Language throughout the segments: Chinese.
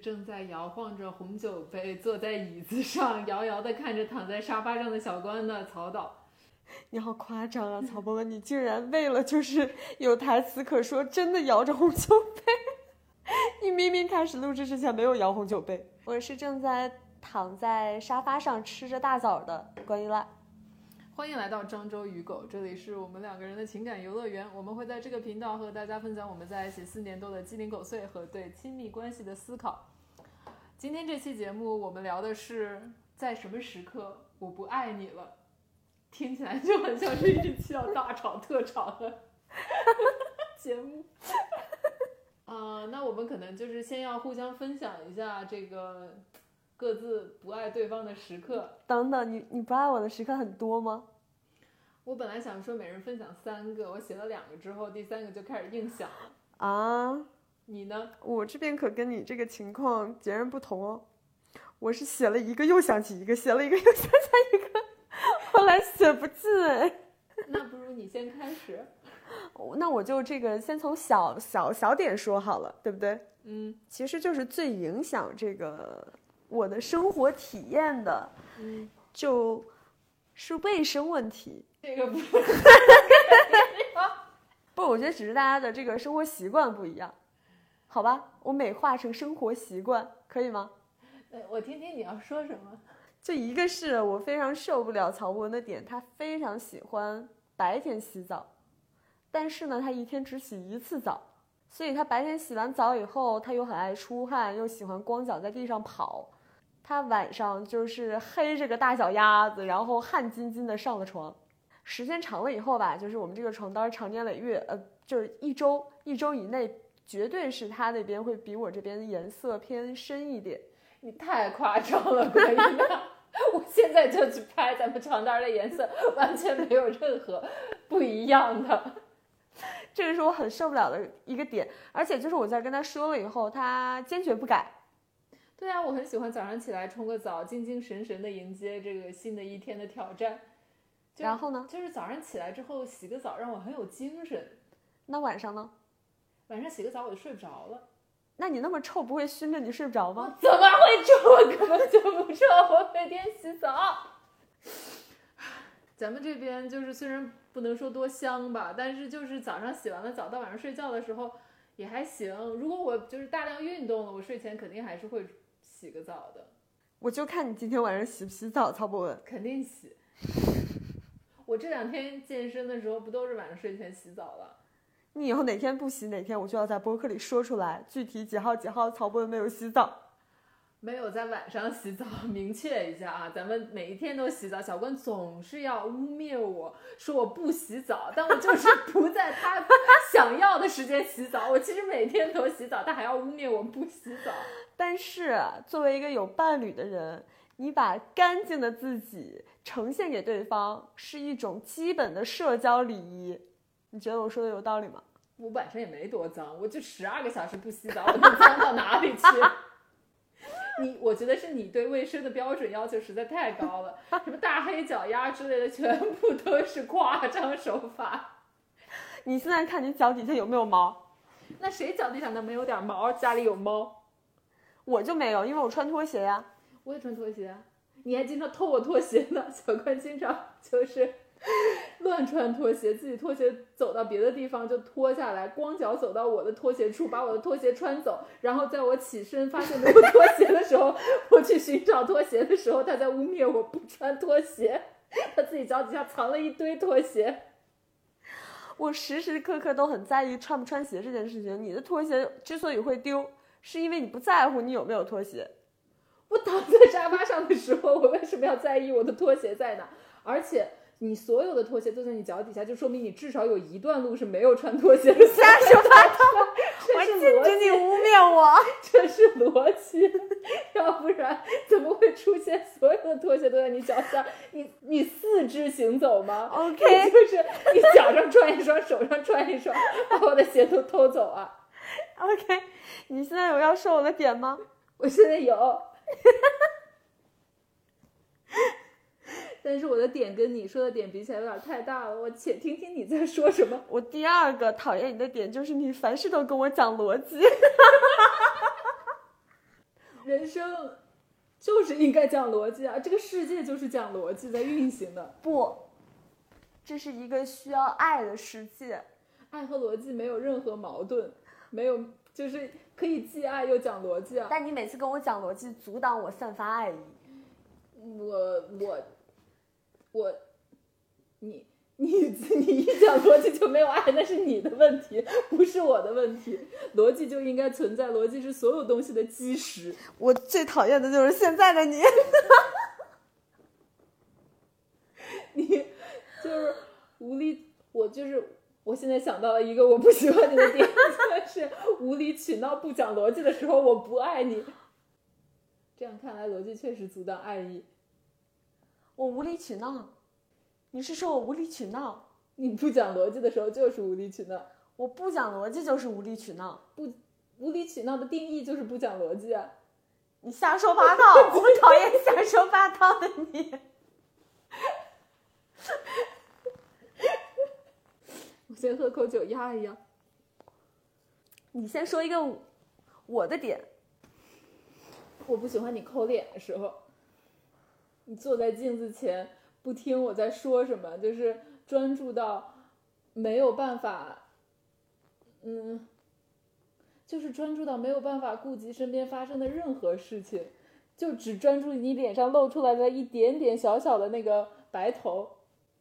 正在摇晃着红酒杯坐在椅子上，遥遥的看着躺在沙发上的小关的曹导。你好夸张啊，曹伯文，你竟然为了就是有台词可说，真的摇着红酒杯。你明明开始录制之前没有摇红酒杯。我是正在躺在沙发上吃着大枣的关于辣。欢迎来到漳州鱼狗，这里是我们两个人的情感游乐园。我们会在这个频道和大家分享我们在一起四年多的鸡零狗碎和对亲密关系的思考。今天这期节目我们聊的是在什么时刻我不爱你了，听起来就很像是一期要大吵特吵的 节目。啊、那我们可能就是先要互相分享一下这个各自不爱对方的时刻。等等，你你不爱我的时刻很多吗？我本来想说每人分享三个，我写了两个之后，第三个就开始硬想了。啊，你呢？我这边可跟你这个情况截然不同哦。我是写了一个又想起一个，写了一个又想起一个，后来写不进哎。那不如你先开始。那我就这个先从小小小点说好了，对不对？嗯其实就是最影响这个我的生活体验的，嗯，就是卫生问题。这个不 不，我觉得只是大家的这个生活习惯不一样，好吧？我美化成生活习惯，可以吗？呃我听听你要说什么。就一个是我非常受不了曹博文的点，他非常喜欢白天洗澡，但是呢，他一天只洗一次澡，所以他白天洗完澡以后，他又很爱出汗，又喜欢光脚在地上跑，他晚上就是黑着个大脚丫子，然后汗津津的上了床，时间长了以后吧，就是我们这个床单长年累月，呃，就是一周一周以内，绝对是他那边会比我这边颜色偏深一点。你太夸张了，关于娜。我现在就去拍咱们床单的颜色，完全没有任何不一样的。这个是我很受不了的一个点，而且就是我在跟他说了以后，他坚决不改。对啊，我很喜欢早上起来冲个澡，精精神神的迎接这个新的一天的挑战。然后呢？就是早上起来之后洗个澡，让我很有精神。那晚上呢？晚上洗个澡我就睡不着了。那你那么臭，不会熏着你睡不着吗？怎么会臭？我根本就不臭，我每天洗澡。咱们这边就是虽然不能说多香吧，但是就是早上洗完了澡到晚上睡觉的时候也还行。如果我就是大量运动了，我睡前肯定还是会洗个澡的，我就看你今天晚上洗不洗澡，曹博文。肯定洗。我这两天健身的时候不都是晚上睡前洗澡了？你以后哪天不洗，哪天我就要在播客里说出来，具体几号几号曹博文没有洗澡。没有在晚上洗澡，明确一下啊，咱们每一天都洗澡。小关总是要污蔑我说我不洗澡，但我就是 不在他想要的时间洗澡。我其实每天都洗澡，他还要污蔑我不洗澡。但是作为一个有伴侣的人，你把干净的自己呈现给对方，是一种基本的社交礼仪。你觉得我说的有道理吗？我晚上也没多脏，我就十二个小时不洗澡，我能脏到哪里去？你，我觉得是你对卫生的标准要求实在太高了，什么大黑脚丫之类的，全部都是夸张手法。你现在看你脚底下有没有毛？那谁脚底下能没有点毛？家里有猫？我就没有，因为我穿拖鞋呀、我也穿拖鞋，你还经常偷我拖鞋呢。小关经常就是 乱穿拖鞋，自己拖鞋走到别的地方就脱下来，光脚走到我的拖鞋处，把我的拖鞋穿走。然后在我起身发现没有拖鞋的时候，我去寻找拖鞋的时候，他在污蔑我不穿拖鞋。他自己脚底下藏了一堆拖鞋。我时时刻刻都很在意穿不穿鞋这件事情。你的拖鞋之所以会丢，是因为你不在乎你有没有拖鞋。我躺在沙发上的时候，我为什么要在意我的拖鞋在哪？而且你所有的拖鞋都在你脚底下，就说明你至少有一段路是没有穿拖鞋的。瞎说八道！我这是禁逻辑，止你污蔑我。这是逻辑，要不然怎么会出现所有的拖鞋都在你脚下？你你四肢行走吗 OK 就是你脚上穿一双，手上穿一双，把我的鞋都偷走啊！OK，你现在有要说我的点吗？我现在有，但是我的点跟你说的点比起来有点太大了，我且听听你在说什么。我第二个讨厌你的点就是你凡事都跟我讲逻辑。人生就是应该讲逻辑啊，这个世界就是讲逻辑在运行的。不，这是一个需要爱的世界。爱和逻辑没有任何矛盾，没有就是可以既爱又讲逻辑啊。但你每次跟我讲逻辑，阻挡我散发爱意。我我我，你你你一讲逻辑就没有爱，那是你的问题，不是我的问题。逻辑就应该存在，逻辑是所有东西的基石。我最讨厌的就是现在的你。你就是无理，我就是我现在想到了一个我不喜欢你的点，就是无理取闹、不讲逻辑的时候，我不爱你。这样看来，逻辑确实阻挡爱意。我无理取闹，你是说我无理取闹？你不讲逻辑的时候就是无理取闹，我不讲逻辑就是无理取闹。不无理取闹的定义就是不讲逻辑啊。你瞎说八道，我 讨厌瞎说八道的你。我先喝口酒压一压。你先说一个我的点，我不喜欢你抠脸的时候，你坐在镜子前不听我在说什么，就是专注到没有办法，嗯，就是专注到没有办法顾及身边发生的任何事情，就只专注你脸上露出来的一点点小小的那个白头，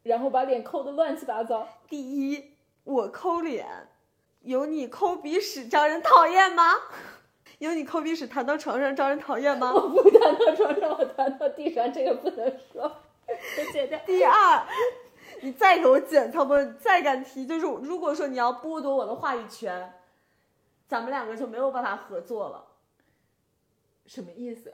然后把脸抠得乱七八糟。第一，我抠脸，有你抠鼻屎招人讨厌吗？有你抠鼻屎弹到床上招人讨厌吗？我不弹到床上，我弹到地上，这个不能说，我剪掉。第二，你再给我剪，他们，再敢提，就是如果说你要剥夺我的话语权，咱们两个就没有办法合作了。什么意思？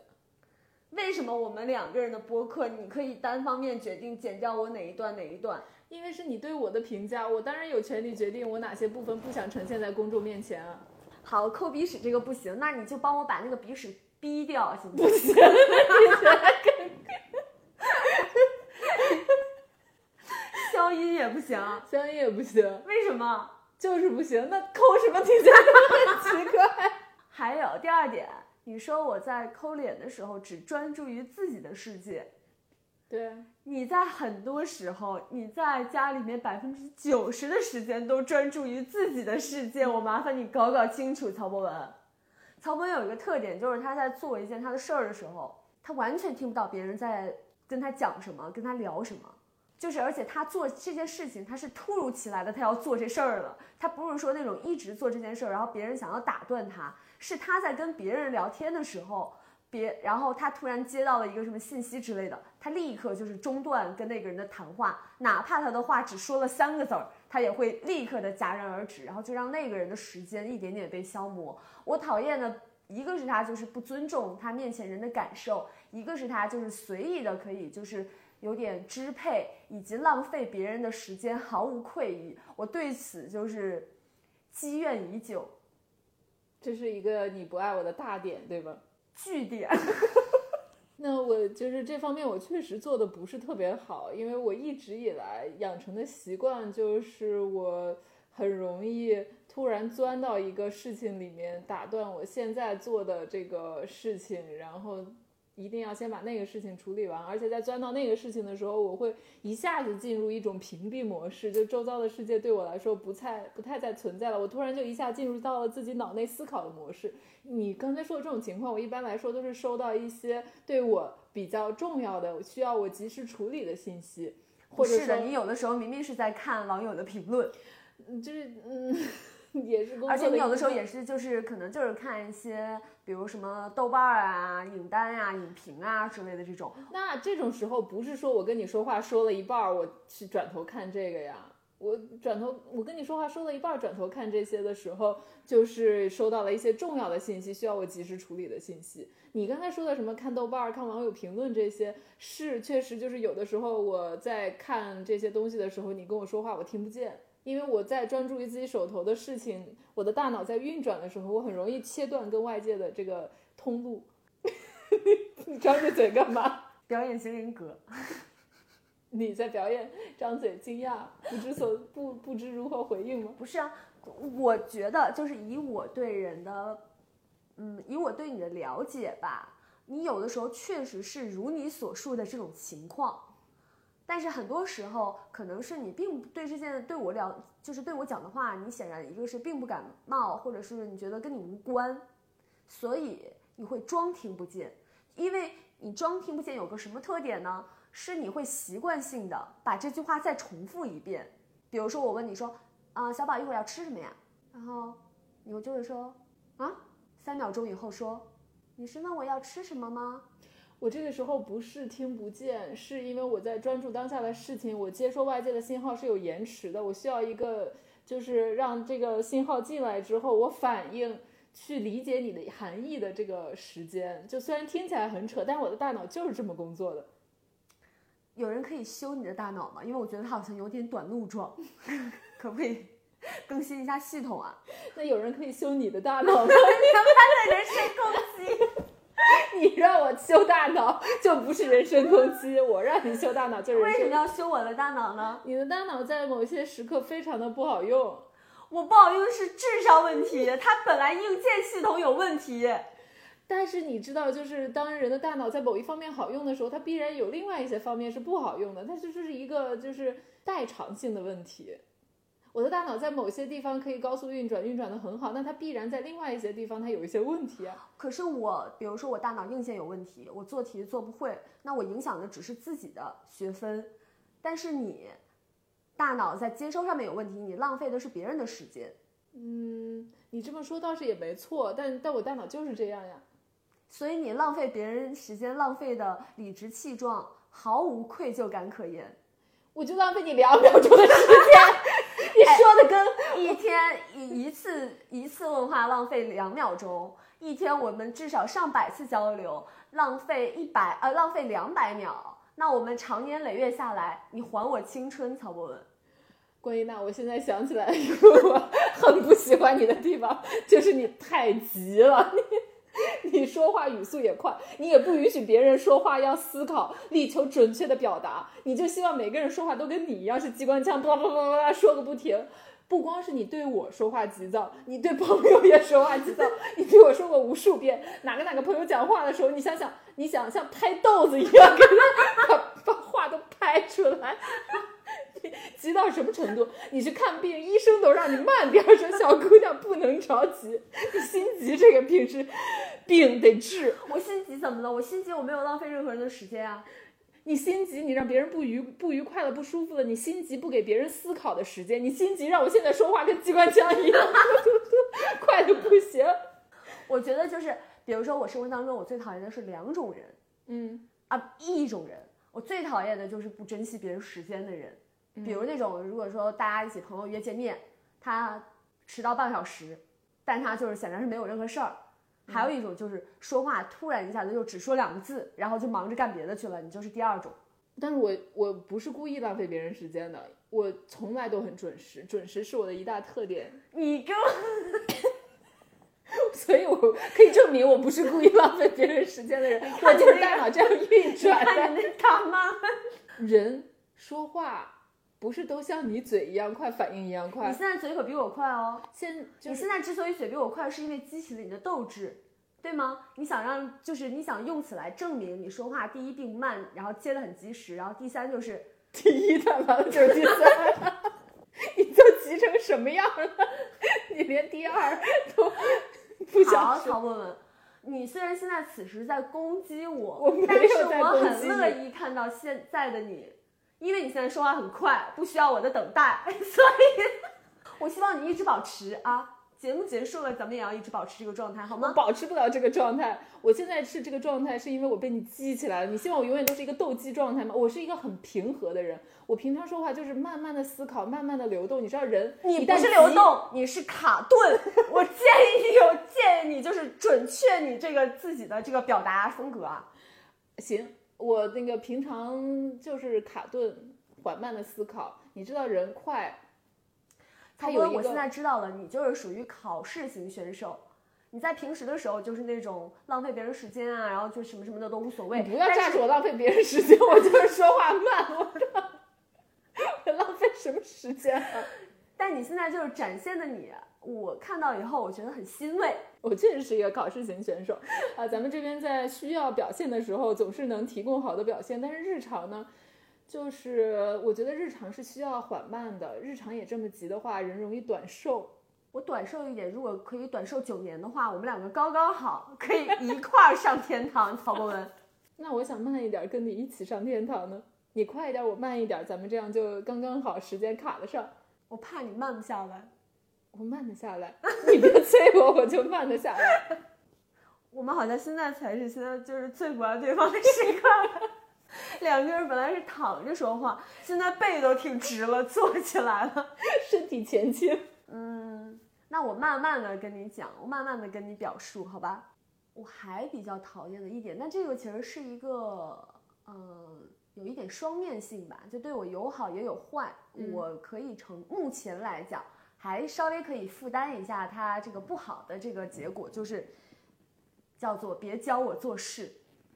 为什么我们两个人的播客，你可以单方面决定剪掉我哪一段哪一段？因为是你对我的评价，我当然有权利决定我哪些部分不想呈现在公众面前啊。好，抠鼻屎这个不行，那你就帮我把那个鼻屎逼掉，行不不行？行，消音也不行，消音也不行，为什么？就是不行。那抠什么听起来都很奇怪。还有第二点，你说我在抠脸的时候只专注于自己的世界，对，你在很多时候，你在家里面百分之九十的时间都专注于自己的世界。我麻烦你搞搞清楚，曹博文。曹博文有一个特点，就是他在做一件他的事儿的时候，他完全听不到别人在跟他讲什么，跟他聊什么。就是，而且他做这件事情，他是突如其来的，他要做这事儿了。他不是说那种一直做这件事儿，然后别人想要打断他，是他在跟别人聊天的时候，别，然后他突然接到了一个什么信息之类的，他立刻就是中断跟那个人的谈话，哪怕他的话只说了三个字儿，他也会立刻的戛然而止，然后就让那个人的时间一点点被消磨。我讨厌的一个是他就是不尊重他面前人的感受，一个是他就是随意的可以就是有点支配以及浪费别人的时间，毫无愧意。我对此就是积怨已久，这是一个你不爱我的大点，对吧？据点。那我就是这方面，我确实做的不是特别好，因为我一直以来养成的习惯就是我很容易突然钻到一个事情里面，打断我现在做的这个事情，然后一定要先把那个事情处理完，而且在钻到那个事情的时候，我会一下子进入一种屏蔽模式，就周遭的世界对我来说不太不太再存在了，我突然就一下进入到了自己脑内思考的模式。你刚才说的这种情况，我一般来说都是收到一些对我比较重要的、需要我及时处理的信息，或者是的，你有的时候明明是在看网友的评论，嗯就是嗯，也是工作而且你有的时候也是就是可能就是看一些，比如什么豆瓣啊、影单啊、影评啊之类的这种。那这种时候不是说我跟你说话说了一半，我去转头看这个呀。我转头，我跟你说话说了一半，转头看这些的时候，就是收到了一些重要的信息，需要我及时处理的信息。你刚才说的什么看豆瓣、看网友评论这些，是确实就是有的时候我在看这些东西的时候，你跟我说话我听不见，因为我在专注于自己手头的事情，我的大脑在运转的时候，我很容易切断跟外界的这个通路。你张着嘴干嘛？表演型人格。你在表演，张嘴惊讶，不知所不不知如何回应吗？不是啊，我觉得就是以我对人的，嗯，以我对你的了解吧，你有的时候确实是如你所述的这种情况，但是很多时候可能是你并不对这件对我了，就是对我讲的话，你显然一个是并不感冒，或者是你觉得跟你无关，所以你会装听不见，因为你装听不见有个什么特点呢？是你会习惯性的把这句话再重复一遍，比如说我问你说，啊，小宝一会儿要吃什么呀？然后你就会说，啊，三秒钟以后说，你是问我要吃什么吗？我这个时候不是听不见，是因为我在专注当下的事情，我接收外界的信号是有延迟的，我需要一个就是让这个信号进来之后，我反应去理解你的含义的这个时间。就虽然听起来很扯，但是我的大脑就是这么工作的。有人可以修你的大脑吗？因为我觉得它好像有点短路状，可不可以更新一下系统啊？那有人可以修你的大脑吗？你 他妈的人身攻击！你让我修大脑就不是人身攻击，我让你修大脑就是。为什么要修我的大脑呢？你的大脑在某些时刻非常的不好用。我不好用是智商问题，它本来硬件系统有问题。但是你知道，就是当人的大脑在某一方面好用的时候，它必然有另外一些方面是不好用的，它就是一个就是代偿性的问题。我的大脑在某些地方可以高速运转，运转的很好，那它必然在另外一些地方它有一些问题啊。可是我，比如说我大脑硬件有问题，我做题做不会，那我影响的只是自己的学分。但是你大脑在接收上面有问题，你浪费的是别人的时间。嗯，你这么说倒是也没错，但但我大脑就是这样呀。所以你浪费别人时间，浪费的理直气壮，毫无愧疚感可言。我就浪费你两秒钟的时间，你说的跟一天一一次一次问话浪费两秒钟，一天我们至少上百次交流，浪费一百呃浪费两百秒。那我们长年累月下来，你还我青春，曹博文。关于那，我现在想起来一个 我很不喜欢你的地方，就是你太急了。你。你说话语速也快，你也不允许别人说话要思考，力求准确的表达。你就希望每个人说话都跟你一样是机关枪，叭叭叭叭叭说个不停。不光是你对我说话急躁，你对朋友也说话急躁。你对我说过无数遍，哪个哪个朋友讲话的时候，你想想，你想像拍豆子一样，把把 话都拍出来。急到什么程度？你去看病，医生都让你慢点说小姑娘不能着急。你心急这个病是病得治。我心急怎么了？我心急我没有浪费任何人的时间啊。你心急，你让别人不愉不愉快了、不舒服了。你心急不给别人思考的时间。你心急让我现在说话跟机关枪一样，快的不行。我觉得就是，比如说我生活当中我最讨厌的是两种人，嗯啊，一种人，我最讨厌的就是不珍惜别人时间的人。比如那种，如果说大家一起朋友约见面，他迟到半小时，但他就是显然是没有任何事儿。还有一种就是说话突然一下子就只说两个字，然后就忙着干别的去了，你就是第二种。但是我我不是故意浪费别人时间的，我从来都很准时，准时是我的一大特点。你跟，所以我可以证明我不是故意浪费别人时间的人，我就是大脑这样运转的。那他妈，人说话。不是都像你嘴一样快，反应一样快。你现在嘴可比我快哦。现你现在之所以嘴比我快，是因为激起了你的斗志，对吗？你想让，就是你想用此来证明你说话第一并不慢，然后接的很及时，然后第三就是 第一的就是第三，你都急成什么样了？你连第二都不想。好，曹博文，你虽然现在此时在攻击我，我但是我很乐意看到现在的你。因为你现在说话很快，不需要我的等待，所以我希望你一直保持啊。节目结束了，咱们也要一直保持这个状态，好吗？保持不了这个状态，我现在是这个状态，是因为我被你激起来了。你希望我永远都是一个斗鸡状态吗？我是一个很平和的人，我平常说话就是慢慢的思考，慢慢的流动。你知道人，你不是流动，你是卡顿。我建议，我建议你就是准确你这个自己的这个表达风格啊。行。我那个平常就是卡顿，缓慢的思考。你知道人快，曹博，它有一个我现在知道了，你就是属于考试型选手。你在平时的时候就是那种浪费别人时间啊，然后就什么什么的都无所谓。你不要但是炸着我浪费别人时间，我就是说话慢，我说我浪费什么时间啊？但你现在就是展现的你，我看到以后我觉得很欣慰。我确实是一个考试型选手啊，咱们这边在需要表现的时候总是能提供好的表现，但是日常呢，就是我觉得日常是需要缓慢的，日常也这么急的话，人容易短寿。我短寿一点，如果可以短寿九年的话，我们两个刚刚好，可以一块儿上天堂。曹博文，那我想慢一点，跟你一起上天堂呢。你快一点，我慢一点，咱们这样就刚刚好，时间卡得上。我怕你慢不下来。我慢得下来，你别催我，我就慢得下来。我们好像现在才是现在就是最不爱对方的时刻。两个人本来是躺着说话，现在背都挺直了，坐起来了。身体前倾。嗯，那我慢慢的跟你讲，我慢慢的跟你表述，好吧？我还比较讨厌的一点，但这个其实是一个，呃，有一点双面性吧，就对我有好也有坏。嗯我可以承目前来讲，还稍微可以负担一下他这个不好的这个结果，就是叫做别教我做事。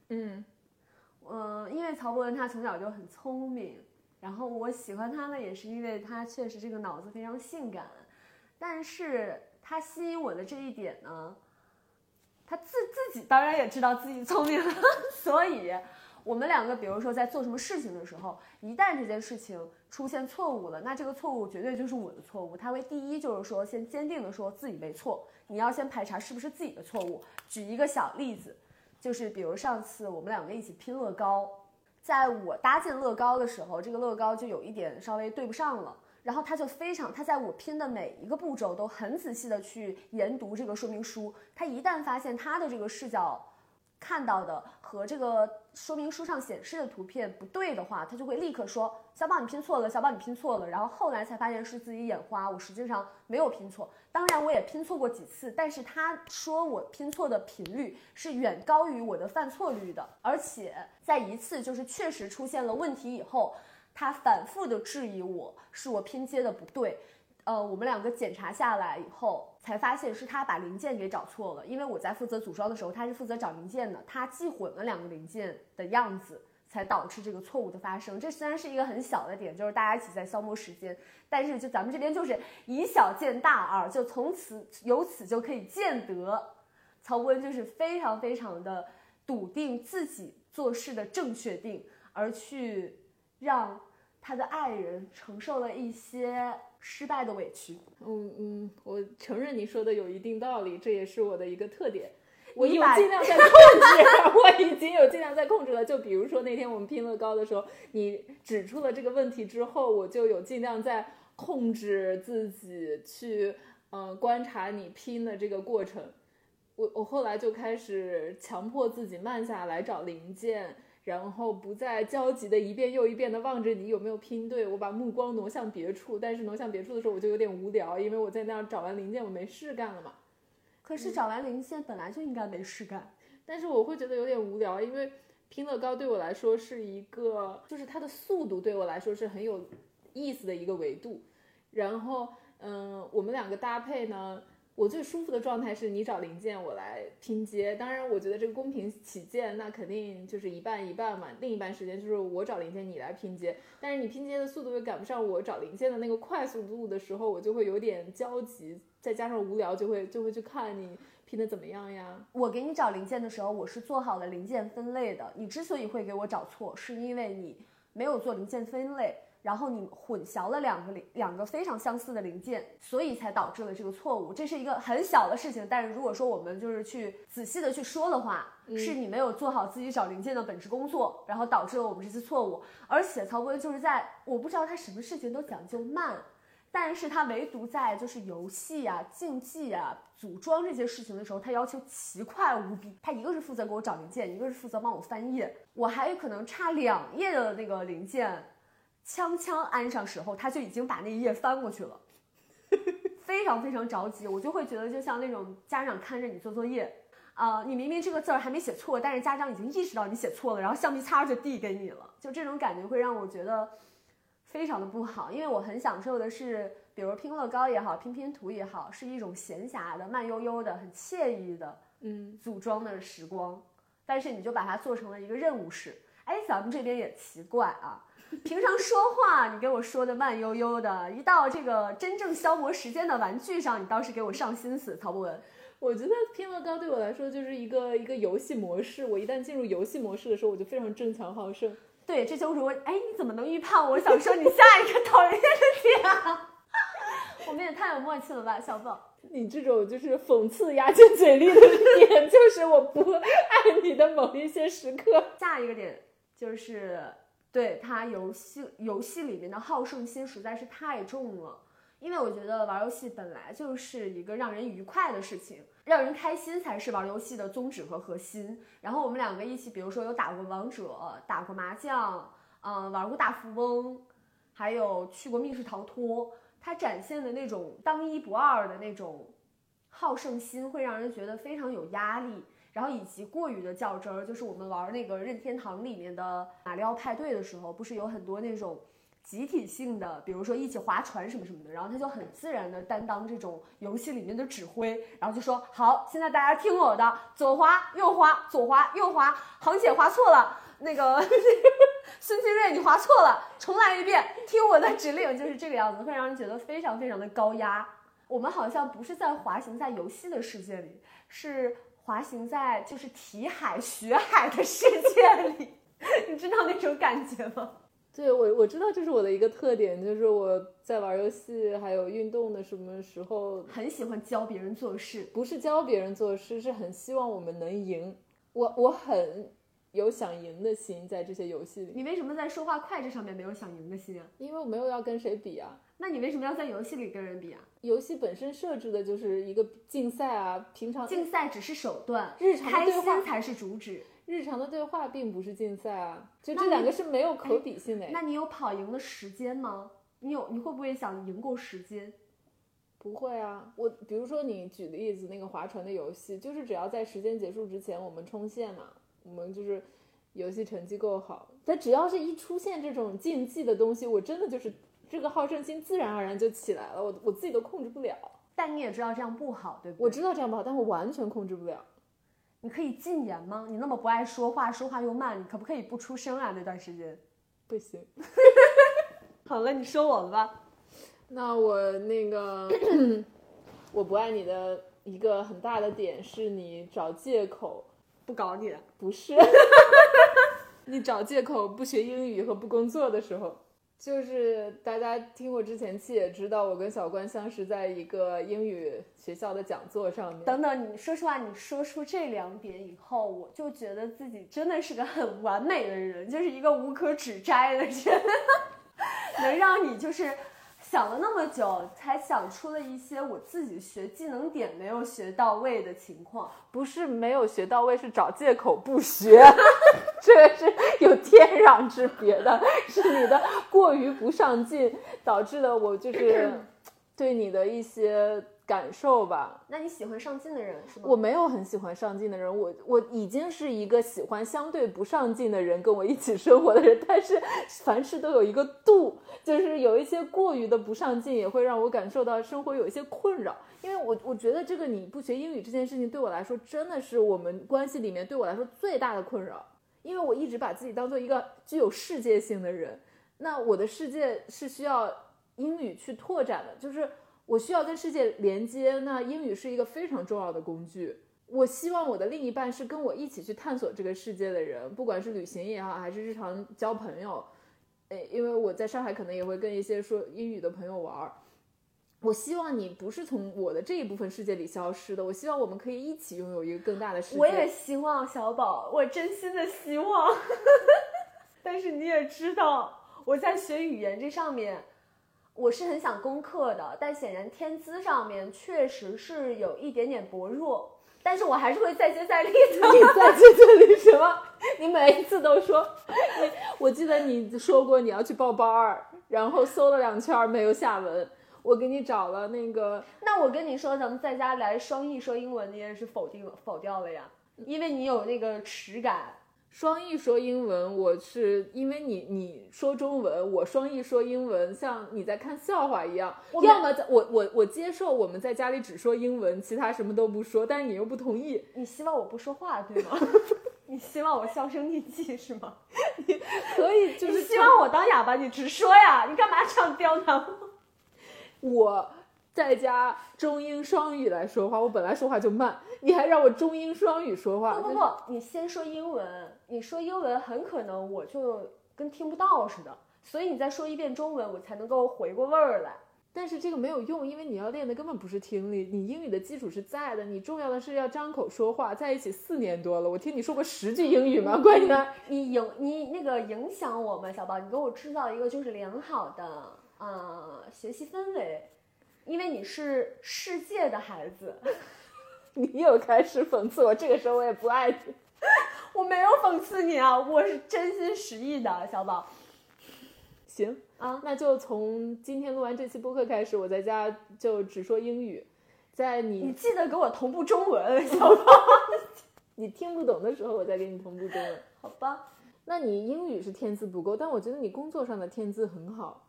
嗯嗯，因为曹博文他从小就很聪明，然后我喜欢他呢，也是因为他确实这个脑子非常性感，但是他吸引我的这一点呢，他自自己当然也知道自己聪明了，所以我们两个比如说在做什么事情的时候，一旦这件事情出现错误了，那这个错误绝对就是我的错误，他会第一就是说先坚定的说自己没错，你要先排查是不是自己的错误。举一个小例子。就是比如上次我们两个一起拼乐高，在我搭建乐高的时候，这个乐高就有一点稍微对不上了，然后他就非常，他在我拼的每一个步骤都很仔细的去研读这个说明书，他一旦发现他的这个视角看到的和这个说明书上显示的图片不对的话，他就会立刻说小宝你拼错了，小宝你拼错了，然后后来才发现是自己眼花，我实际上没有拼错。当然我也拼错过几次，但是他说我拼错的频率是远高于我的犯错率的，而且在一次就是确实出现了问题以后，他反复的质疑我是我拼接的不对。呃，我们两个检查下来以后，才发现是他把零件给找错了。因为我在负责组装的时候，他是负责找零件的，他记混了两个零件的样子，才导致这个错误的发生。这虽然是一个很小的点，就是大家一起在消磨时间，但是就咱们这边就是以小见大啊，就从此由此就可以见得，曹伯恩就是非常非常的笃定自己做事的正确定，而去让他的爱人承受了一些失败的委屈。嗯嗯，我承认你说的有一定道理，这也是我的一个特点。我有尽量在控制，我已经有尽量在控制了。就比如说那天我们拼乐高的时候，你指出了这个问题之后，我就有尽量在控制自己去，呃，观察你拼的这个过程。我我后来就开始强迫自己慢下来找零件，然后不再焦急的一遍又一遍的望着你有没有拼对，我把目光挪向别处。但是挪向别处的时候，我就有点无聊，因为我在那儿找完零件，我没事干了嘛。可是找完零件本来就应该没事干，但是我会觉得有点无聊，因为拼乐高对我来说是一个，就是它的速度对我来说是很有意思的一个维度。然后，嗯，我们两个搭配呢，我最舒服的状态是你找零件，我来拼接。当然，我觉得这个公平起见，那肯定就是一半一半嘛。另一半时间就是我找零件，你来拼接。但是你拼接的速度又赶不上我找零件的那个快速度的时候，我就会有点焦急，再加上无聊，就会就会去看你拼的怎么样呀。我给你找零件的时候，我是做好了零件分类的。你之所以会给我找错，是因为你没有做零件分类，然后你混淆了两个零两个非常相似的零件，所以才导致了这个错误。这是一个很小的事情，但是如果说我们就是去仔细的去说的话，是你没有做好自己找零件的本职工作，然后导致了我们这次错误。而且曹博就是在我不知道他什么事情都讲究慢。但是他唯独在就是游戏啊、竞技啊、组装这些事情的时候，他要求奇快无比。他一个是负责给我找零件，一个是负责帮我翻页。我还有可能差两页的那个零件，锵锵安上时候，他就已经把那一页翻过去了，非常非常着急。我就会觉得，就像那种家长看着你做作业，啊、你明明这个字儿还没写错，但是家长已经意识到你写错了，然后橡皮擦就递给你了，就这种感觉会让我觉得。非常的不好，因为我很享受的是比如拼乐高也好，拼拼图也好，是一种闲暇的、慢悠悠的、很惬意的嗯，组装的时光，但是你就把它做成了一个任务式。哎，咱们这边也奇怪啊，平常说话你给我说的慢悠悠的，一到这个真正消磨时间的玩具上，你倒是给我上心思。曹博文，我觉得拼乐高对我来说就是一个一个游戏模式。我一旦进入游戏模式的时候，我就非常争强好胜。对，这就是我。哎，你怎么能预判我想说你下一个讨厌的点啊？我们也太有默契了吧，小宝。你这种就是讽刺牙尖嘴利的点，就是我不爱你的某一些时刻。下一个点就是对他游戏游戏里面的好胜心实在是太重了，因为我觉得玩游戏本来就是一个让人愉快的事情，让人开心才是玩游戏的宗旨和核心。然后我们两个一起，比如说有打过王者，打过麻将，嗯、玩过大富翁，还有去过密室逃脱，它展现的那种当一不二的那种好胜心，会让人觉得非常有压力。然后以及过于的较真儿，就是我们玩那个任天堂里面的马里奥派对的时候，不是有很多那种集体性的，比如说一起划船什么什么的，然后他就很自然的担当这种游戏里面的指挥，然后就说好，现在大家听我的，左滑右滑，左滑右滑，航姐滑错了，那个 孙清瑞你滑错了，重来一遍，听我的指令，就是这个样子，会让人觉得非常非常的高压。我们好像不是在滑行在游戏的世界里，是滑行在就是题海学海的世界里，你知道那种感觉吗？对我我知道这是我的一个特点，就是我在玩游戏还有运动的什么时候，很喜欢教别人做事，不是教别人做事，是很希望我们能赢。我我很有想赢的心在这些游戏里，你为什么在说话快这上面没有想赢的心啊？因为我没有要跟谁比啊。那你为什么要在游戏里跟人比啊？游戏本身设置的就是一个竞赛啊，平常竞赛只是手段，日常的开对话心才是主旨。日常的对话并不是竞赛啊，就这两个是没有可比性的。那你有跑赢的时间吗？你有你会不会想赢够时间？不会啊，我比如说你举例子那个划船的游戏，就是只要在时间结束之前我们冲线嘛，我们就是游戏成绩够好。但只要是一出现这种竞技的东西，我真的就是这个好胜心自然而然就起来了，我我自己都控制不了。但你也知道这样不好，对不对？我知道这样不好，但我完全控制不了。你可以禁言吗？你那么不爱说话，说话又慢，你可不可以不出声啊？那段时间。不行，好了，你说我吧。那我那个 我不爱你的一个很大的点是你找借口，不搞你了。不是，你找借口不学英语和不工作的时候，就是大家听我之前期也知道，我跟小关相识在一个英语学校的讲座上面。等等，你说实话，你说出这两点以后，我就觉得自己真的是个很完美的人，就是一个无可指摘的人，能让你就是想了那么久，才想出了一些我自己学技能点没有学到位的情况。不是没有学到位，是找借口不学，这个是有天壤之别的，是你的过于不上进导致了我就是 对你的一些感受吧。那你喜欢上进的人是吗？我没有很喜欢上进的人，我我已经是一个喜欢相对不上进的人跟我一起生活的人，但是凡事都有一个度，就是有一些过于的不上进也会让我感受到生活有一些困扰。因为我我觉得这个你不学英语这件事情对我来说真的是我们关系里面对我来说最大的困扰，因为我一直把自己当做一个具有世界性的人，那我的世界是需要英语去拓展的，就是我需要跟世界连接，那英语是一个非常重要的工具。我希望我的另一半是跟我一起去探索这个世界的人，不管是旅行也好，还是日常交朋友。诶，因为我在上海可能也会跟一些说英语的朋友玩儿。我希望你不是从我的这一部分世界里消失的，我希望我们可以一起拥有一个更大的世界。我也希望小宝，我真心的希望。但是你也知道，我在学语言这上面，我是很想攻克的，但显然天资上面确实是有一点点薄弱。但是我还是会再接再厉的。你再接再厉 什么？你每一次都说，你我记得你说过你要去报班儿，然后搜了两圈儿没有下文。我给你找了那个，那我跟你说，咱们在家来双译说英文，你也是否定了否掉了呀？因为你有那个耻感。双译说英文，我是因为你你说中文，我双译说英文，像你在看笑话一样。要么在我我我接受我们在家里只说英文，其他什么都不说，但是你又不同意，你希望我不说话对吗？你希望我销声匿迹是吗？你可以就是希望我当哑巴，你直说呀！你干嘛这样刁难我？我在家中英双语来说话，我本来说话就慢，你还让我中英双语说话，不不不，你先说英文，你说英文很可能我就跟听不到似的，所以你再说一遍中文，我才能够回过味儿来。但是这个没有用，因为你要练的根本不是听力，你英语的基础是在的，你重要的是要张口说话。在一起四年多了，我听你说过十句英语吗？关于呢？你影你那个影响我们，小宝，你给我制造一个就是良好的呃学习氛围，因为你是世界的孩子，你又开始讽刺我，这个时候我也不爱你。我没有讽刺你啊，我是真心实意的，小宝。行啊，那就从今天录完这期播客开始，我在家就只说英语，在你你记得给我同步中文，小宝，你听不懂的时候，我再给你同步中文。好吧？那你英语是天资不够，但我觉得你工作上的天资很好。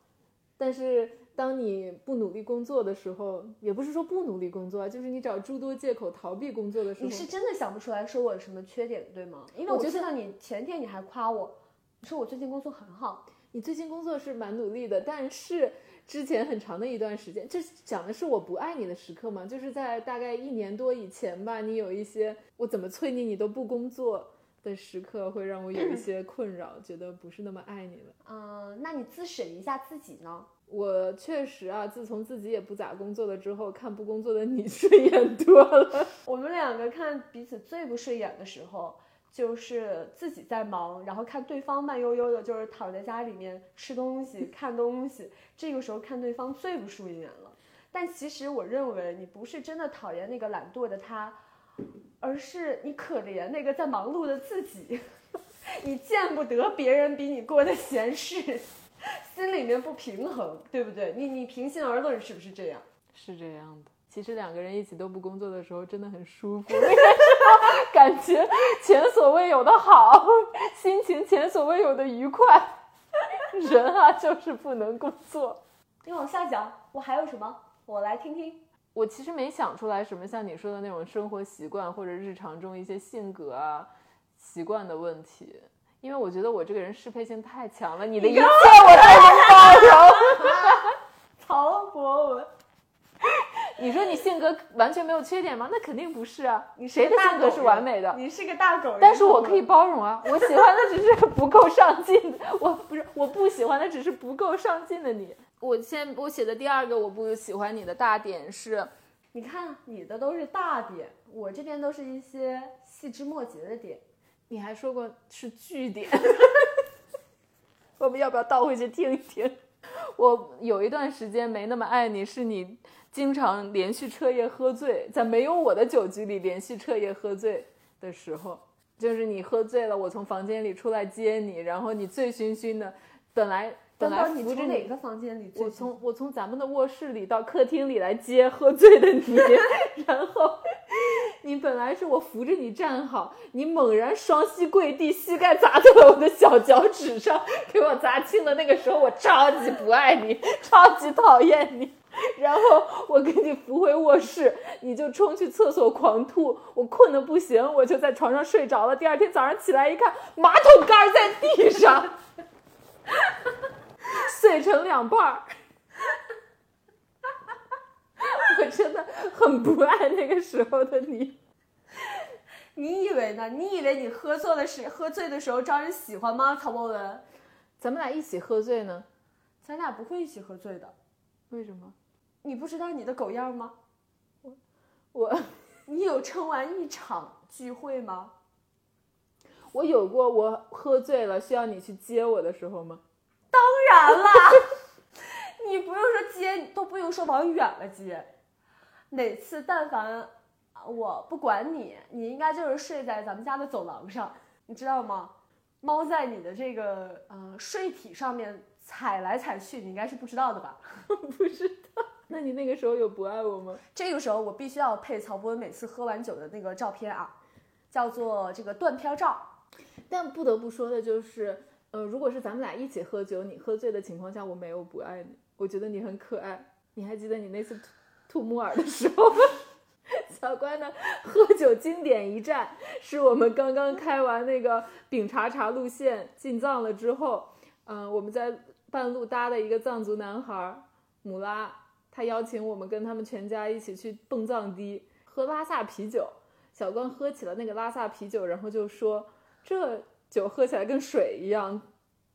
但是当你不努力工作的时候，也不是说不努力工作啊，就是你找诸多借口逃避工作的时候，你是真的想不出来说我有什么缺点，对吗？因为我我觉得你前天你还夸我，你说我最近工作很好，你最近工作是蛮努力的，但是之前很长的一段时间，这讲的是我不爱你的时刻嘛，就是在大概一年多以前吧，你有一些我怎么催你你都不工作的时刻，会让我有一些困扰，觉得不是那么爱你了。嗯、那你自审一下自己呢？我确实啊，自从自己也不咋工作了之后，看不工作的你 顺眼多了。我们两个看彼此最不顺眼的时候，就是自己在忙，然后看对方慢悠悠的，就是躺在家里面吃东西、看东西，这个时候看对方最不顺眼了。但其实我认为你不是真的讨厌那个懒惰的他，而是你可怜那个在忙碌的自己，你见不得别人比你过得闲适，心里面不平衡，对不对？你你平心而论是不是这样？是这样的，其实两个人一起都不工作的时候，真的很舒服，感觉前所未有的好，心情前所未有的愉快。人啊，就是不能工作。你往下讲，我还有什么？我来听听。我其实没想出来什么像你说的那种生活习惯或者日常中一些性格啊习惯的问题，因为我觉得我这个人适配性太强了，你的一切我都能包 容。曹博文，你说你性格完全没有缺点吗？那肯定不是啊，你谁的性格是完美的？你是个大狗人，但是我可以包容啊，我喜欢的只是不够上进的，我不是我不喜欢的只是不够上进的你。我先我写的第二个我不喜欢你的大点是，你看你的都是大点，我这边都是一些细枝末节的点。你还说过是句点，我们要不要倒回去听一听？我有一段时间没那么爱你，是你经常连续彻夜喝醉，在没有我的酒局里连续彻夜喝醉的时候，就是你喝醉了，我从房间里出来接你，然后你醉醺醺的，本来本来你扶着你从哪个房间里我？从我从咱们的卧室里到客厅里来接喝醉的你，然后你本来是我扶着你站好，你猛然双膝跪地，膝盖砸在了我的小脚趾上，给我砸青了。那个时候我超级不爱你，超级讨厌你。然后我给你扶回卧室，你就冲去厕所狂吐，我困得不行，我就在床上睡着了。第二天早上起来一看，马桶盖在地上。碎成两半儿。我真的很不爱那个时候的你。你以为呢？你以为你喝错的时喝醉的时候招人喜欢吗？曹博文，咱们俩一起喝醉呢？咱俩不会一起喝醉的。为什么？你不知道你的狗样吗？我你有撑完一场聚会吗？我有过我喝醉了需要你去接我的时候吗？当然啦，你不用说接，都不用说往远了接。哪次但凡啊我不管你，你应该就是睡在咱们家的走廊上，你知道吗？猫在你的这个呃睡体上面踩来踩去，你应该是不知道的吧？不知道。那你那个时候有不爱我吗？这个时候我必须要配曹博文每次喝完酒的那个照片啊，叫做这个断片照。但不得不说的就是，呃，如果是咱们俩一起喝酒，你喝醉的情况下，我没有不爱你，我觉得你很可爱。你还记得你那次吐吐木耳的时候吗？小关的喝酒经典一战，是我们刚刚开完那个丙察察路线进藏了之后，嗯、我们在半路搭的一个藏族男孩儿姆拉，他邀请我们跟他们全家一起去蹦藏迪喝拉萨啤酒。小关喝起了那个拉萨啤酒，然后就说这酒喝起来跟水一样，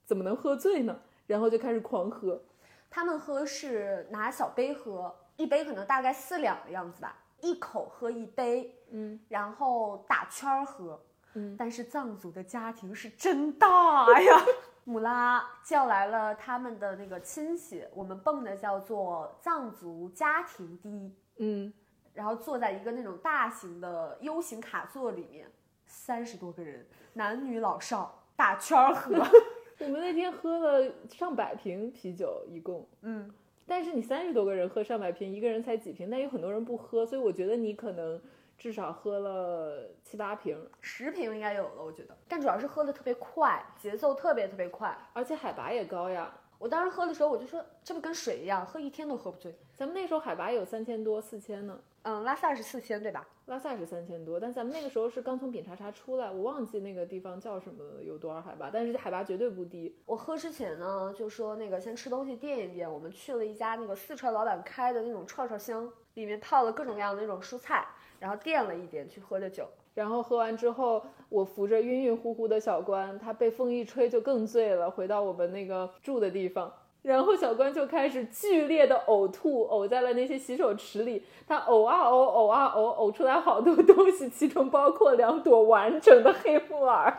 怎么能喝醉呢？然后就开始狂喝。他们喝是拿小杯喝，一杯可能大概四两的样子吧，一口喝一杯，嗯然后打圈儿喝。嗯，但是藏族的家庭是真大呀！姆拉叫来了他们的那个亲戚，我们蹦的叫做藏族家庭堤，嗯，然后坐在一个那种大型的 U 型卡座里面，三十多个人，男女老少打圈儿喝。我们那天喝了上百瓶啤酒，一共。嗯，但是你三十多个人喝上百瓶，一个人才几瓶，但有很多人不喝，所以我觉得你可能至少喝了七八瓶，十瓶应该有了，我觉得。但主要是喝的特别快，节奏特别特别快。而且海拔也高呀。我当时喝的时候，我就说这不跟水一样，喝一天都喝不醉。咱们那时候海拔有三千多、四千呢，嗯，拉萨是四千对吧？拉萨是三千多，但咱们那个时候是刚从丙察察出来，我忘记那个地方叫什么了，有多少海拔，但是海拔绝对不低。我喝之前呢，就说那个先吃东西垫一垫。我们去了一家那个四川老板开的那种串串香，里面泡了各种各样的那种蔬菜，然后垫了一点去喝的酒。然后喝完之后，我扶着晕晕乎乎的小关，他被风一吹就更醉了，回到我们那个住的地方。然后小关就开始剧烈的呕吐，呕在了那些洗手池里。他呕啊呕，呕啊呕，呕出来好多东西，其中包括两朵完整的黑木耳，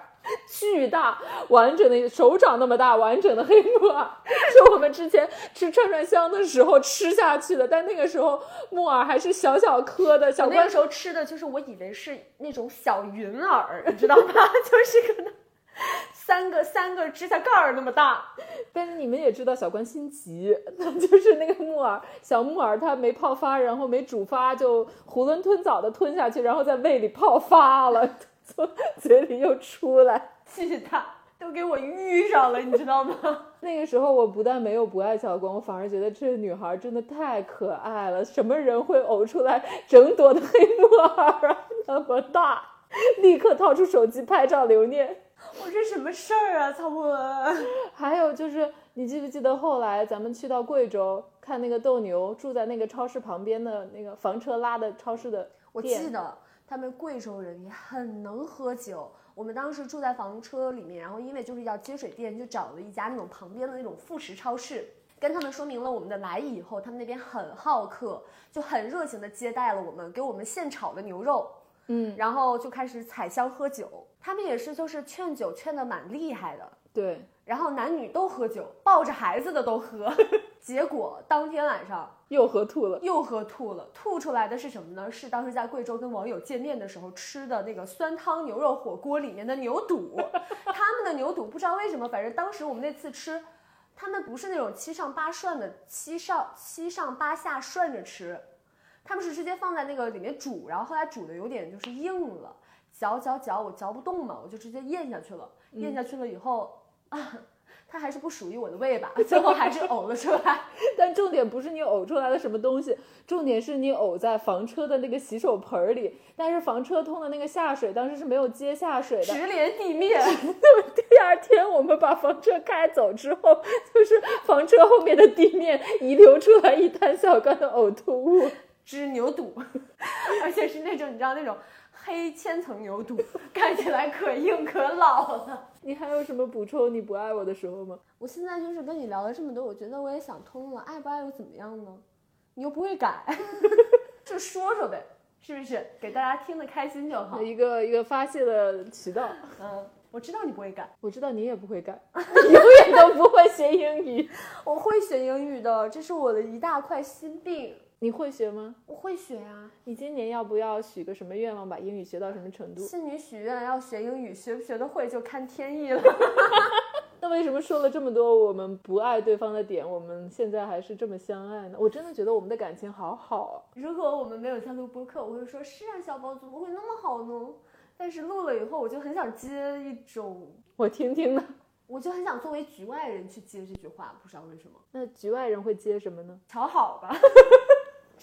巨大，完整的手掌那么大，完整的黑木耳，是我们之前吃串串香的时候吃下去的。但那个时候木耳还是小小颗的，小关那个时候吃的就是我以为是那种小云耳，你知道吗？就是可能三个三个指甲盖儿那么大。但是你们也知道，小关心急，他 就是那个木耳，小木耳，它没泡发，然后没煮发，就囫囵吞枣的吞下去，然后在胃里泡发了，从嘴里又出来。谢谢他，都给我遇上了，你知道吗？那个时候，我不但没有不爱小关，我反而觉得这女孩真的太可爱了。什么人会呕出来整朵的黑木耳啊？那么大，立刻掏出手机拍照留念。我这什么事儿啊，曹博文？还有就是，你记不记得后来咱们去到贵州看那个斗牛，住在那个超市旁边的那个房车拉的超市的我记得他们贵州人也很能喝酒。我们当时住在房车里面，然后因为就是要接水电，就找了一家那种旁边的那种副食超市，跟他们说明了我们的来意以后，他们那边很好客，就很热情的接待了我们，给我们现炒的牛肉，嗯，然后就开始采香喝酒。他们也是就是劝酒劝的蛮厉害的，对，然后男女都喝酒，抱着孩子的都喝。结果当天晚上又喝吐了。又喝吐了，吐出来的是什么呢？是当时在贵州跟网友见面的时候吃的那个酸汤牛肉火锅里面的牛肚。他们的牛肚不知道为什么，反正当时我们那次吃，他们不是那种七上八涮的，七上七上八下涮着吃，他们是直接放在那个里面煮，然后后来煮的有点就是硬了，嚼嚼嚼，我嚼不动嘛，我就直接咽下去了。咽下去了以后啊，它还是不属于我的胃吧，最后还是呕了出来。但重点不是你呕出来了什么东西，重点是你呕在房车的那个洗手盆儿里。但是房车通的那个下水当时是没有接下水的。直连地面。第二天我们把房车开走之后，就是房车后面的地面遗留出来一滩小关的呕吐物。汁牛肚，而且是那种你知道那种黑千层牛肚，看起来可硬可老了。你还有什么补充？你不爱我的时候吗？我现在就是跟你聊了这么多，我觉得我也想通了，爱不爱又怎么样呢？你又不会改，就说说呗，是不是？给大家听得开心就好。一个一个发泄的渠道。嗯，我知道你不会改，我知道你也不会改，永远都不会学英语。我会学英语的，这是我的一大块心病。你会学吗？我会学呀、你今年要不要许个什么愿望，把英语学到什么程度？是你许愿要学英语，学不学得会就看天意了。那为什么说了这么多我们不爱对方的点，我们现在还是这么相爱呢？我真的觉得我们的感情好好啊！如果我们没有在录播客，我会说是啊，小宝怎么会那么好呢？但是录了以后，我就很想接一种，我听听呢。我就很想作为局外人去接这句话，不知道为什么，那局外人会接什么呢？瞧好吧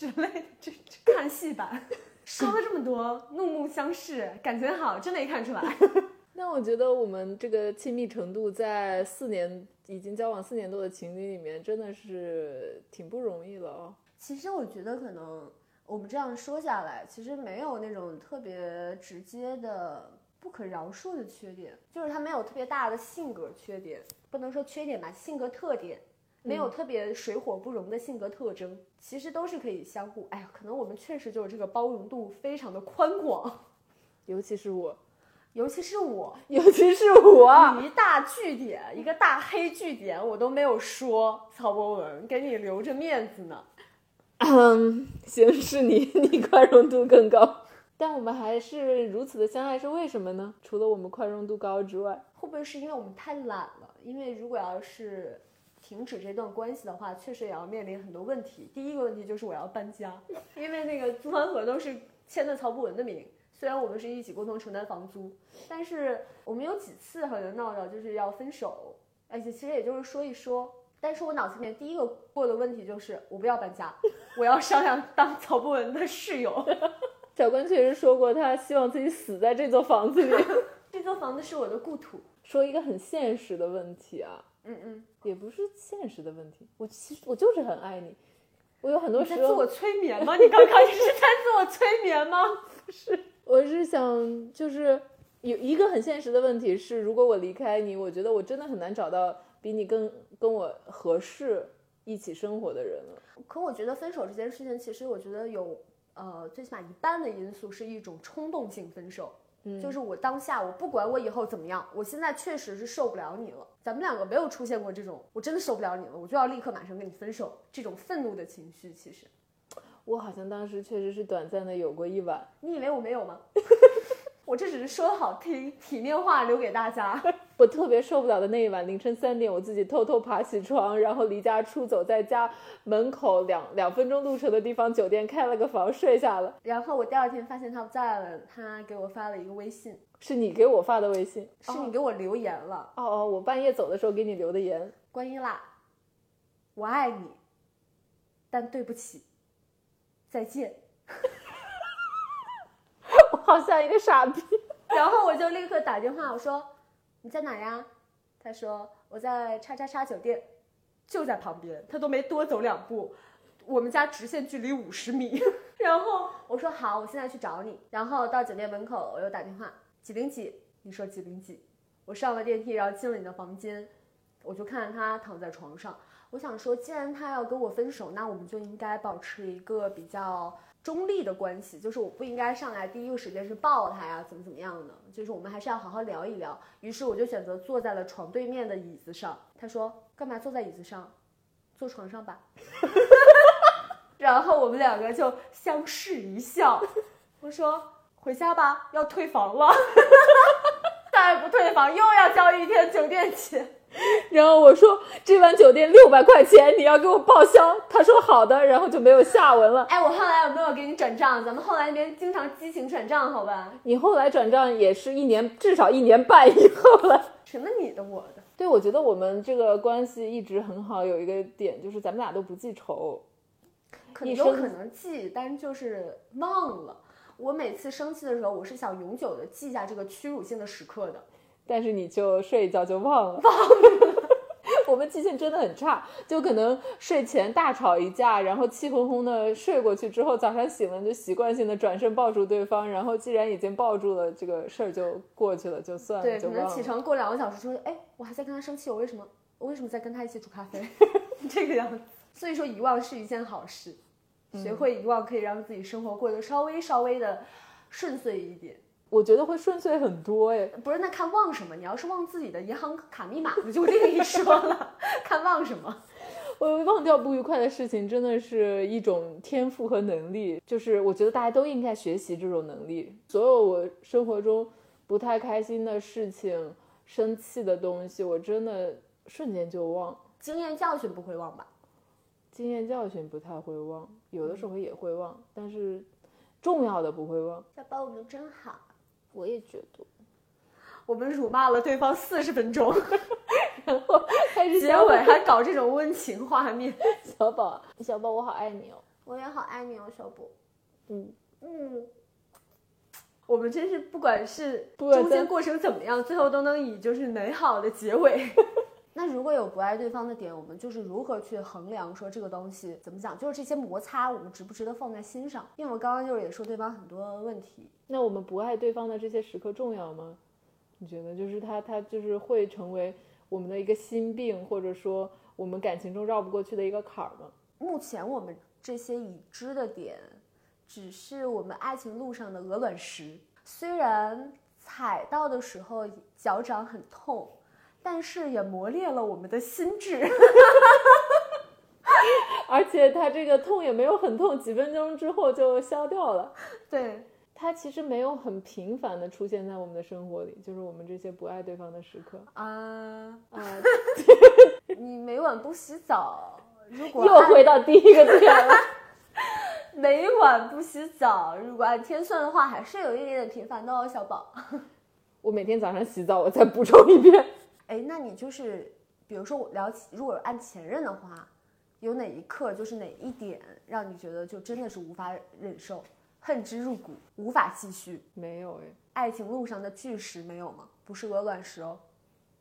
之类的，这这 看戏吧。说了这么多，怒目相视，感情好，真没看出来。那我觉得我们这个亲密程度，在四年已经交往四年多的情侣里面，真的是挺不容易了哦。其实我觉得可能我们这样说下来，其实没有那种特别直接的不可饶恕的缺点，就是他没有特别大的性格缺点，不能说缺点吧，性格特点。没有特别水火不容的性格特征，其实都是可以相互。哎呀，可能我们确实就是这个包容度非常的宽广，尤其是我，尤其是我，尤其是我，一大据点，一个大黑据点，我都没有说。曹博文，给你留着面子呢。嗯，行，是你，你宽容度更高。但我们还是如此的相爱，是为什么呢？除了我们宽容度高之外，会不会是因为我们太懒了？因为如果要是停止这段关系的话，确实也要面临很多问题。第一个问题就是我要搬家，因为那个租房合同是签的曹博文的名。虽然我们是一起共同承担房租，但是我们有几次好像闹着就是要分手，而且其实也就是说一说。但是我脑子里面第一个过的问题就是我不要搬家，我要商量当曹博文的室友。小关确实说过，他希望自己死在这座房子里。这座房子是我的故土。说一个很现实的问题啊，嗯嗯，也不是现实的问题。我其实我就是很爱你，我有很多时候在自我催眠吗？你刚刚是在自我催眠吗？不 是，我是想就是有一个很现实的问题是，如果我离开你，我觉得我真的很难找到比你更跟我合适一起生活的人了。可我觉得分手这件事情，其实我觉得有呃，最起码一半的因素是一种冲动性分手。嗯，就是我当下，我不管我以后怎么样，我现在确实是受不了你了。咱们两个没有出现过这种，我真的受不了你了，我就要立刻马上跟你分手这种愤怒的情绪。其实，我好像当时确实是短暂的有过一晚。你以为我没有吗？我这只是说好听，体面话留给大家。我特别受不了的那一晚，凌晨三点，我自己偷偷爬起床，然后离家出走，在家门口两两分钟路程的地方酒店开了个房睡下了。然后我第二天发现他不在了，他给我发了一个微信，是你给我发的微信？是你给我留言了。哦哦，我半夜走的时候给你留的言。观音啦，我爱你，但对不起，再见。我好像一个傻逼。然后我就立刻打电话，我说你在哪呀？他说我在叉叉叉酒店，就在旁边。他都没多走两步，我们家直线距离五十米。然后我说好，我现在去找你。然后到酒店门口，我又打电话几零几，你说几零几。我上了电梯，然后进了你的房间，我就看见他躺在床上。我想说，既然他要跟我分手，那我们就应该保持一个比较中立的关系，就是我不应该上来第一个时间是抱他呀，怎么怎么样的，就是我们还是要好好聊一聊。于是我就选择坐在了床对面的椅子上。他说：“干嘛坐在椅子上？坐床上吧。”然后我们两个就相视一笑。我说：“回家吧，要退房了。再不退房，又要交一天酒店钱。”然后我说这晚酒店六百块钱，你要给我报销。他说好的，然后就没有下文了。哎，我后来有没有给你转账？咱们后来那边经常激情转账，好吧？你后来转账也是一年，至少一年半以后了。什么你的我的？对，我觉得我们这个关系一直很好，有一个点就是咱们俩都不记仇。可能有可能记，但就是忘了。我每次生气的时候，我是想永久的记下这个屈辱性的时刻的。但是你就睡一觉就忘了，忘了。我们记性真的很差，就可能睡前大吵一架，然后气哄哄的睡过去之后，早上醒了就习惯性的转身抱住对方，然后既然已经抱住了，这个事儿就过去了，就算了。对，可能起床过两个小时说，哎，我还在跟他生气，我为什么我为什么在跟他一起煮咖啡？这个样子。所以说遗忘是一件好事，学会遗忘可以让自己生活过得稍微稍微的顺遂一点。我觉得会顺遂很多哎，不是那看忘什么？你要是忘自己的银行卡密码，那就另一说了。看忘什么？我忘掉不愉快的事情，真的是一种天赋和能力。就是我觉得大家都应该学习这种能力。所有我生活中不太开心的事情、生气的东西，我真的瞬间就忘。经验教训不会忘吧？经验教训不太会忘，有的时候也会忘，但是重要的不会忘。小宝，我们真好。我也觉得。我们辱骂了对方四十分钟 开始结尾还 搞这种温情画面。小宝，小宝，我好爱你哦。我也好爱你哦，小宝。嗯，嗯，我们真是不管是中间过程怎么样，最后都能以就是美好的结尾。那如果有不爱对方的点，我们就是如何去衡量说这个东西怎么讲？就是这些摩擦，我们值不值得放在心上？因为我刚刚就是也说对方很多问题，那我们不爱对方的这些时刻重要吗？你觉得，就是他，他就是会成为我们的一个心病，或者说我们感情中绕不过去的一个坎儿吗？目前我们这些已知的点，只是我们爱情路上的鹅卵石。虽然踩到的时候脚掌很痛，但是也磨练了我们的心智。而且他这个痛也没有很痛，几分钟之后就消掉了。对，它其实没有很频繁的出现在我们的生活里，就是我们这些不爱对方的时刻啊、啊，你每晚不洗澡，如果 又回到第一个点了。每晚不洗澡，如果按天算的话，还是有一点点频繁的哦，小宝。我每天早上洗澡，我再补充一遍。哎，那你就是，比如说我聊起，如果按前任的话，有哪一刻，就是哪一点让你觉得就真的是无法忍受，恨之入骨，无法继续？没有哎，爱情路上的巨石没有吗？不是鹅卵石哦。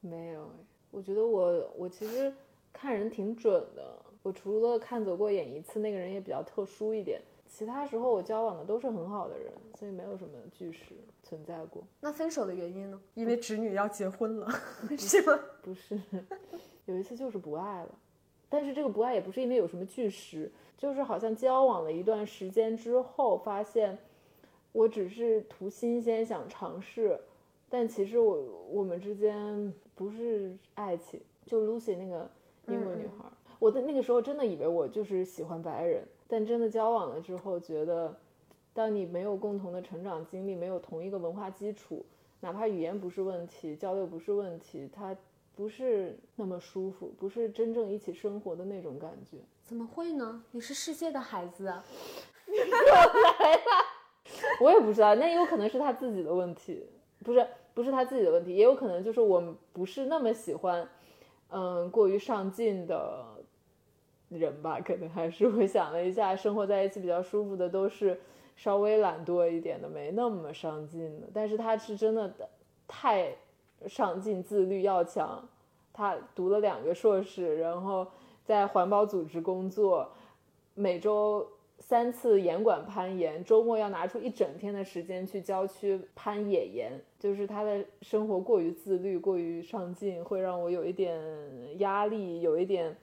没有哎，我觉得我我其实看人挺准的。我除了看走过眼一次，那个人也比较特殊一点，其他时候我交往的都是很好的人，所以没有什么巨石存在过。那分手的原因呢？因为侄女要结婚了，是吗？不是，有一次就是不爱了，但是这个不爱也不是因为有什么巨石，就是好像交往了一段时间之后，发现我只是图新鲜想尝试，但其实我我们之间不是爱情，就 Lucy 那个英国女孩，我的那个时候真的以为我就是喜欢白人，但真的交往了之后，觉得当你没有共同的成长经历，没有同一个文化基础，哪怕语言不是问题，交流不是问题，它不是那么舒服，不是真正一起生活的那种感觉。怎么会呢？你是世界的孩子啊！又来了 我也不知道，那有可能是他自己的问题，不是不是他自己的问题，也有可能就是我们不是那么喜欢，嗯，过于上进的人吧，可能还是会想了一下，生活在一起比较舒服的都是稍微懒惰一点的，没那么上进的。但是他是真的太上进、自律、要强。他读了两个硕士，然后在环保组织工作，每周三次严管攀岩，周末要拿出一整天的时间去郊区攀野岩。就是他的生活过于自律、过于上进，会让我有一点压力，有一点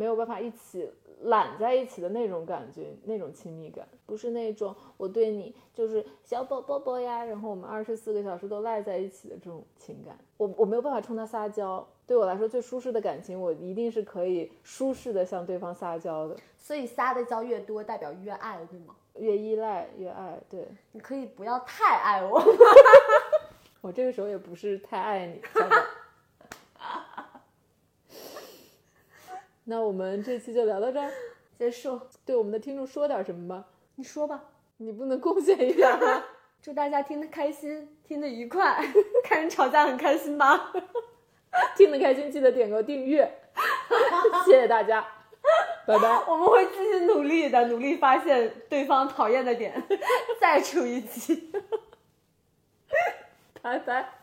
没有办法一起揽在一起的那种感觉，那种亲密感，不是那种我对你就是小宝宝宝呀，然后我们二十四个小时都赖在一起的这种情感。我我没有办法冲他撒娇，对我来说最舒适的感情，我一定是可以舒适的向对方撒娇的，所以撒的娇越多，代表越爱，对吗？越依赖越爱。对你可以不要太爱我。我这个时候也不是太爱你，小宝。那我们这期就聊到这儿，结束，对我们的听众说点什么吧。你说吧。你不能贡献一点吗？祝大家听得开心，听得愉快，看人吵架很开心吧？听得开心记得点个订阅，谢谢大家，拜拜。我们会继续努力的，努力发现对方讨厌的点，再出一期。拜拜。